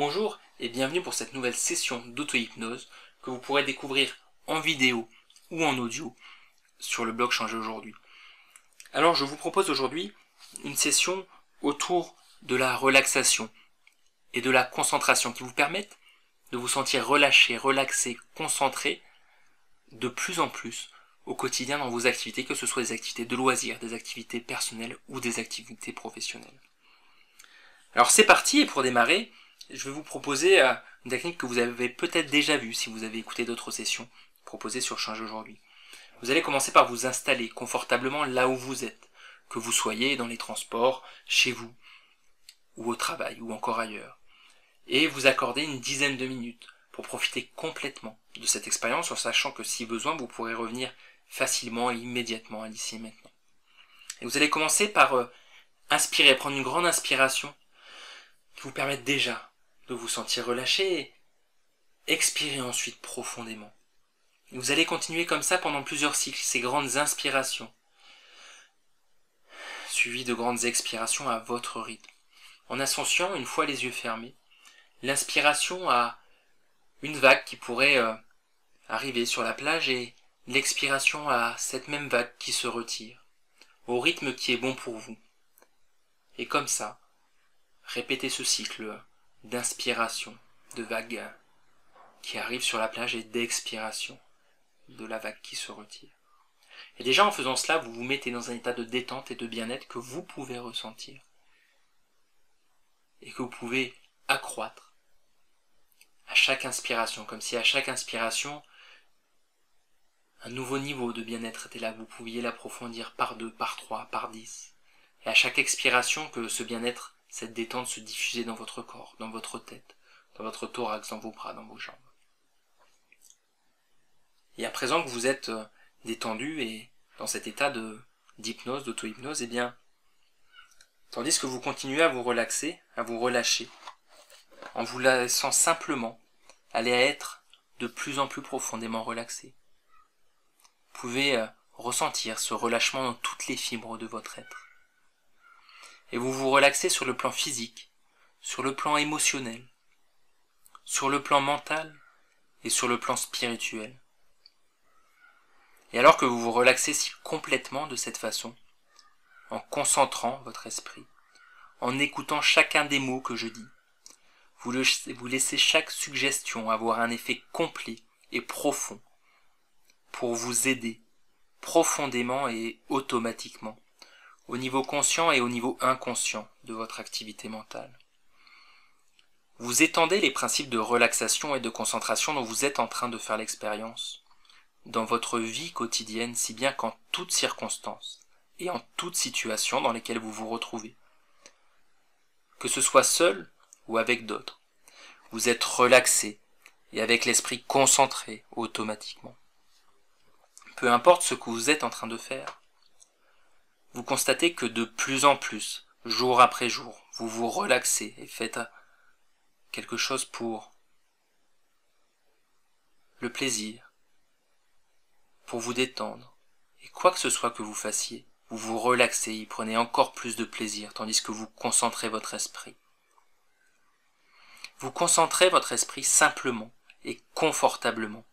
Bonjour et bienvenue pour cette nouvelle session d'auto-hypnose que vous pourrez découvrir en vidéo ou en audio sur le blog Changer aujourd'hui. Alors je vous propose aujourd'hui une session autour de la relaxation et de la concentration qui vous permettent de vous sentir relâché, relaxé, concentré de plus en plus au quotidien dans vos activités, que ce soit des activités de loisirs, des activités personnelles ou des activités professionnelles. Alors c'est parti et pour démarrer, je vais vous proposer euh, une technique que vous avez peut-être déjà vue si vous avez écouté d'autres sessions proposées sur Change aujourd'hui. Vous allez commencer par vous installer confortablement là où vous êtes, que vous soyez dans les transports, chez vous, ou au travail, ou encore ailleurs. Et vous accorder une dizaine de minutes pour profiter complètement de cette expérience en sachant que si besoin, vous pourrez revenir facilement et immédiatement à l'ici et maintenant. Et vous allez commencer par euh, inspirer, prendre une grande inspiration qui vous permette déjà de vous sentir relâché expirez ensuite profondément. vous allez continuer comme ça pendant plusieurs cycles, ces grandes inspirations, suivies de grandes expirations à votre rythme. En associant, une fois les yeux fermés, l'inspiration à une vague qui pourrait euh, arriver sur la plage et l'expiration à cette même vague qui se retire, au rythme qui est bon pour vous. Et comme ça, répétez ce cycle d'inspiration, de vague qui arrive sur la plage et d'expiration de la vague qui se retire. Et déjà en faisant cela, vous vous mettez dans un état de détente et de bien-être que vous pouvez ressentir et que vous pouvez accroître à chaque inspiration, comme si à chaque inspiration, un nouveau niveau de bien-être était là, vous pouviez l'approfondir par deux, par trois, par dix. Et à chaque expiration, que ce bien-être, cette détente se diffusait dans votre corps, dans votre tête, dans votre thorax, dans vos bras, dans vos jambes. Et à présent que vous êtes euh, détendu et dans cet état de d'hypnose, d'auto-hypnose, eh bien, tandis que vous continuez à vous relaxer, à vous relâcher, en vous laissant simplement aller à être de plus en plus profondément relaxé pouvez euh, ressentir ce relâchement dans toutes les fibres de votre être. Et vous vous relaxez sur le plan physique, sur le plan émotionnel, sur le plan mental et sur le plan spirituel. Et alors que vous vous relaxez si complètement de cette façon, en concentrant votre esprit, en écoutant chacun des mots que je dis, vous, vous laissez chaque suggestion avoir un effet complet et profond pour vous aider profondément et automatiquement, au niveau conscient et au niveau inconscient de votre activité mentale. Vous étendez les principes de relaxation et de concentration dont vous êtes en train de faire l'expérience dans votre vie quotidienne, si bien qu'en toutes circonstances et en toutes situations dans lesquelles vous vous retrouvez, que ce soit seul ou avec d'autres, vous êtes relaxé et avec l'esprit concentré automatiquement peu importe ce que vous êtes en train de faire, vous constatez que de plus en plus, jour après jour, vous vous relaxez et faites quelque chose pour le plaisir, pour vous détendre, et quoi que ce soit que vous fassiez, vous vous relaxez, y prenez encore plus de plaisir, tandis que vous concentrez votre esprit. Vous concentrez votre esprit simplement et confortablement.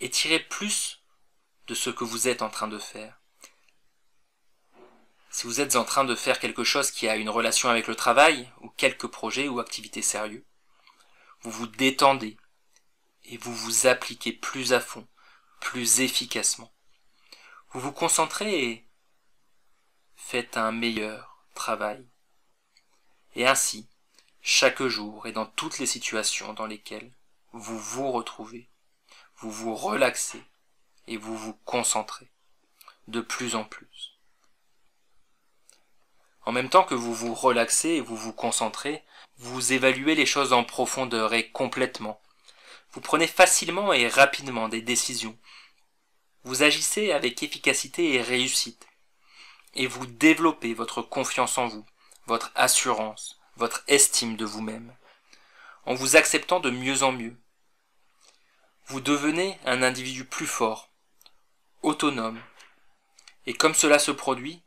Et tirez plus de ce que vous êtes en train de faire. Si vous êtes en train de faire quelque chose qui a une relation avec le travail, ou quelques projets ou activités sérieux, vous vous détendez et vous vous appliquez plus à fond, plus efficacement. Vous vous concentrez et faites un meilleur travail. Et ainsi, chaque jour et dans toutes les situations dans lesquelles vous vous retrouvez, vous vous relaxez et vous vous concentrez de plus en plus. En même temps que vous vous relaxez et vous vous concentrez, vous évaluez les choses en profondeur et complètement. Vous prenez facilement et rapidement des décisions. Vous agissez avec efficacité et réussite. Et vous développez votre confiance en vous, votre assurance, votre estime de vous-même, en vous acceptant de mieux en mieux. Vous devenez un individu plus fort, autonome. Et comme cela se produit,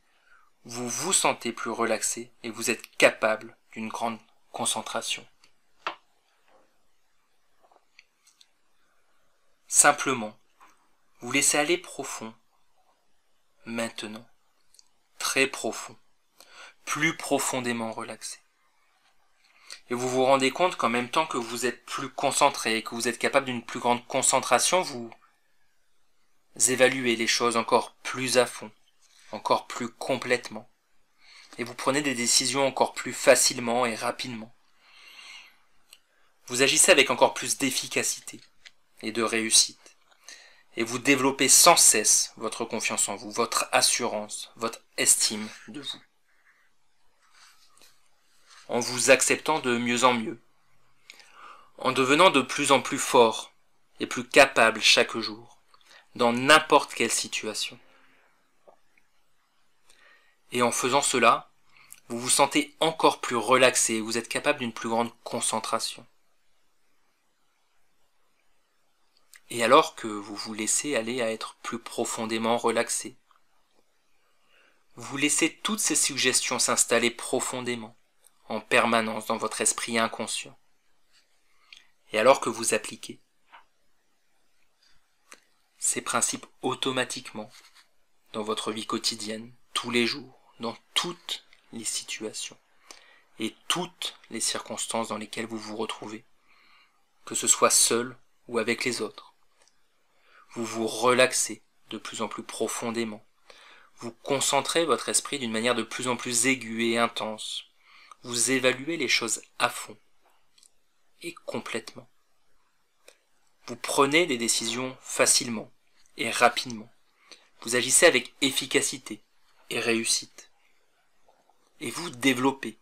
vous vous sentez plus relaxé et vous êtes capable d'une grande concentration. Simplement, vous laissez aller profond, maintenant, très profond, plus profondément relaxé. Et vous vous rendez compte qu'en même temps que vous êtes plus concentré et que vous êtes capable d'une plus grande concentration, vous évaluez les choses encore plus à fond encore plus complètement. Et vous prenez des décisions encore plus facilement et rapidement. Vous agissez avec encore plus d'efficacité et de réussite. Et vous développez sans cesse votre confiance en vous, votre assurance, votre estime de vous. En vous acceptant de mieux en mieux. En devenant de plus en plus fort et plus capable chaque jour, dans n'importe quelle situation. Et en faisant cela, vous vous sentez encore plus relaxé, vous êtes capable d'une plus grande concentration. et alors que vous vous laissez aller à être plus profondément relaxé. Vous laissez toutes ces suggestions s'installer profondément, en permanence dans votre esprit inconscient. Et alors que vous appliquez ces principes automatiquement dans votre vie quotidienne, tous les jours, dans toutes les situations et toutes les circonstances dans lesquelles vous vous retrouvez, que ce soit seul ou avec les autres vous vous relaxez de plus en plus profondément. Vous concentrez votre esprit d'une manière de plus en plus aiguë et intense. Vous évaluez les choses à fond et complètement. Vous prenez des décisions facilement et rapidement. Vous agissez avec efficacité et réussite. Et vous développez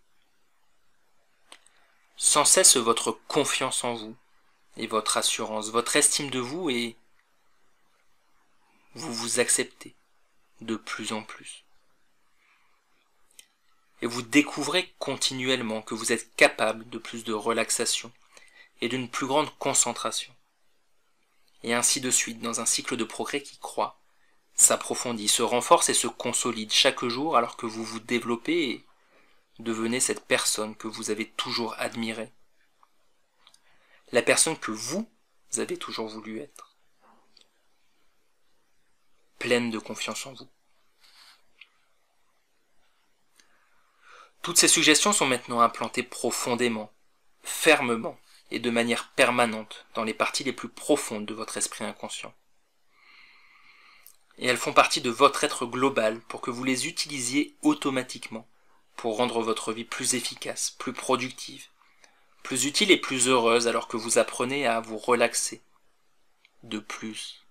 sans cesse votre confiance en vous et votre assurance, votre estime de vous et vous vous acceptez de plus en plus. Et vous découvrez continuellement que vous êtes capable de plus de relaxation et d'une plus grande concentration. Et ainsi de suite, dans un cycle de progrès qui croît, s'approfondit, se renforce et se consolide chaque jour alors que vous vous développez devenez cette personne que vous avez toujours admirée. La personne que vous avez toujours voulu être pleine de confiance en vous. Toutes ces suggestions sont maintenant implantées profondément, fermement et de manière permanente dans les parties les plus profondes de votre esprit inconscient. Et elles font partie de votre être global pour que vous les utilisiez automatiquement pour rendre votre vie plus efficace, plus productive, plus utile et plus heureuse alors que vous apprenez à vous relaxer de plus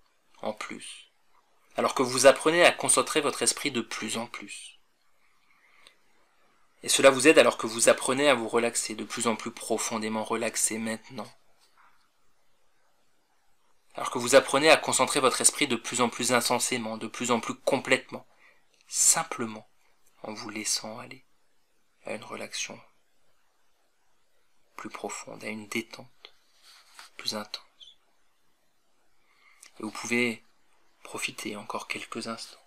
en plus alors que vous apprenez à concentrer votre esprit de plus en plus. Et cela vous aide alors que vous apprenez à vous relaxer de plus en plus profondément relaxé maintenant. Alors que vous apprenez à concentrer votre esprit de plus en plus intensément, de plus en plus complètement, simplement en vous laissant aller à une relaxation plus profonde, à une détente plus intense. Et vous pouvez profiter encore quelques instants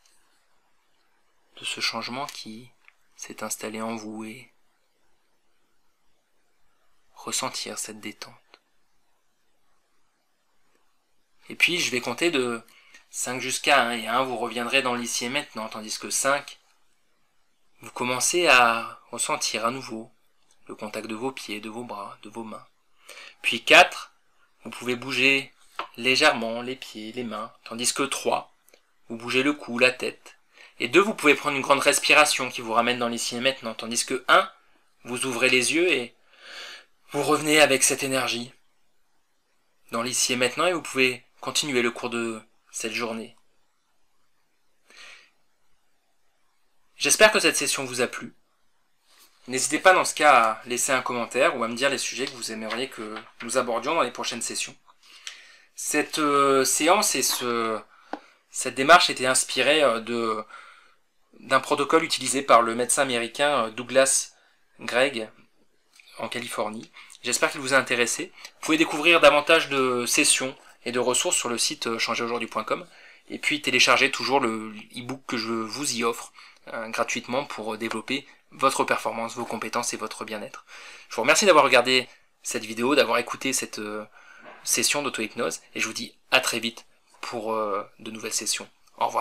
de ce changement qui s'est installé en vous et ressentir cette détente. Et puis je vais compter de 5 jusqu'à 1 et 1 vous reviendrez dans l'ici et maintenant, tandis que 5 vous commencez à ressentir à nouveau le contact de vos pieds, de vos bras, de vos mains. Puis 4, vous pouvez bouger légèrement les pieds, les mains, tandis que 3, vous bougez le cou, la tête. Et 2, vous pouvez prendre une grande respiration qui vous ramène dans l'ici et maintenant, tandis que 1, vous ouvrez les yeux et vous revenez avec cette énergie dans l'ici et maintenant et vous pouvez continuer le cours de cette journée. J'espère que cette session vous a plu. N'hésitez pas dans ce cas à laisser un commentaire ou à me dire les sujets que vous aimeriez que nous abordions dans les prochaines sessions. Cette euh, séance et ce, cette démarche était inspirée euh, de d'un protocole utilisé par le médecin américain euh, Douglas Gregg en Californie. J'espère qu'il vous a intéressé. Vous pouvez découvrir davantage de sessions et de ressources sur le site changeraujourd'hui.com et puis télécharger toujours le e-book que je vous y offre gratuitement pour développer votre performance, vos compétences et votre bien-être. Je vous remercie d'avoir regardé cette vidéo, d'avoir écouté cette session d'auto-hypnose et je vous dis à très vite pour euh, de nouvelles sessions. Au revoir.